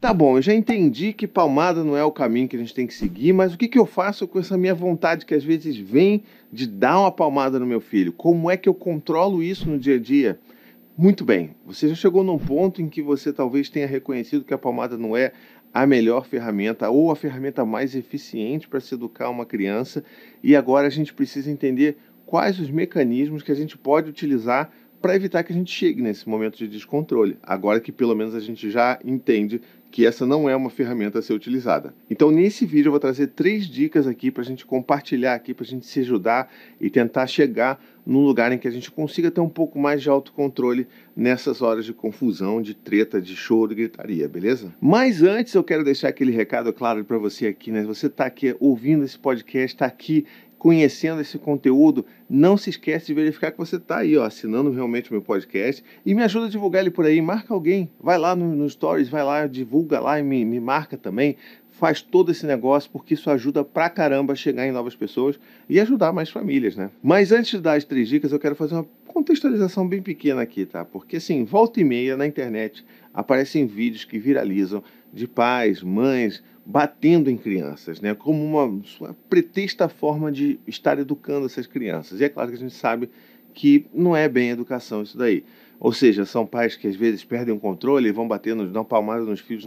Tá bom, eu já entendi que palmada não é o caminho que a gente tem que seguir, mas o que, que eu faço com essa minha vontade que às vezes vem de dar uma palmada no meu filho? Como é que eu controlo isso no dia a dia? Muito bem, você já chegou num ponto em que você talvez tenha reconhecido que a palmada não é a melhor ferramenta ou a ferramenta mais eficiente para se educar uma criança, e agora a gente precisa entender quais os mecanismos que a gente pode utilizar para evitar que a gente chegue nesse momento de descontrole, agora que pelo menos a gente já entende que essa não é uma ferramenta a ser utilizada. Então, nesse vídeo, eu vou trazer três dicas aqui para a gente compartilhar aqui, para a gente se ajudar e tentar chegar num lugar em que a gente consiga ter um pouco mais de autocontrole nessas horas de confusão, de treta, de choro, de gritaria, beleza? Mas antes, eu quero deixar aquele recado claro para você aqui, né? Você está aqui ouvindo esse podcast, está aqui conhecendo esse conteúdo, não se esquece de verificar que você está aí, ó, assinando realmente o meu podcast e me ajuda a divulgar ele por aí. Marca alguém, vai lá no, no Stories, vai lá, divulga lá e me, me marca também. Faz todo esse negócio porque isso ajuda pra caramba a chegar em novas pessoas e ajudar mais famílias, né? Mas antes de dar as três dicas, eu quero fazer uma contextualização bem pequena aqui, tá? Porque assim, volta e meia na internet aparecem vídeos que viralizam de pais, mães, batendo em crianças, né, como uma sua pretexta forma de estar educando essas crianças. E é claro que a gente sabe que não é bem educação isso daí. Ou seja, são pais que às vezes perdem o controle e vão batendo, dão palmada nos filhos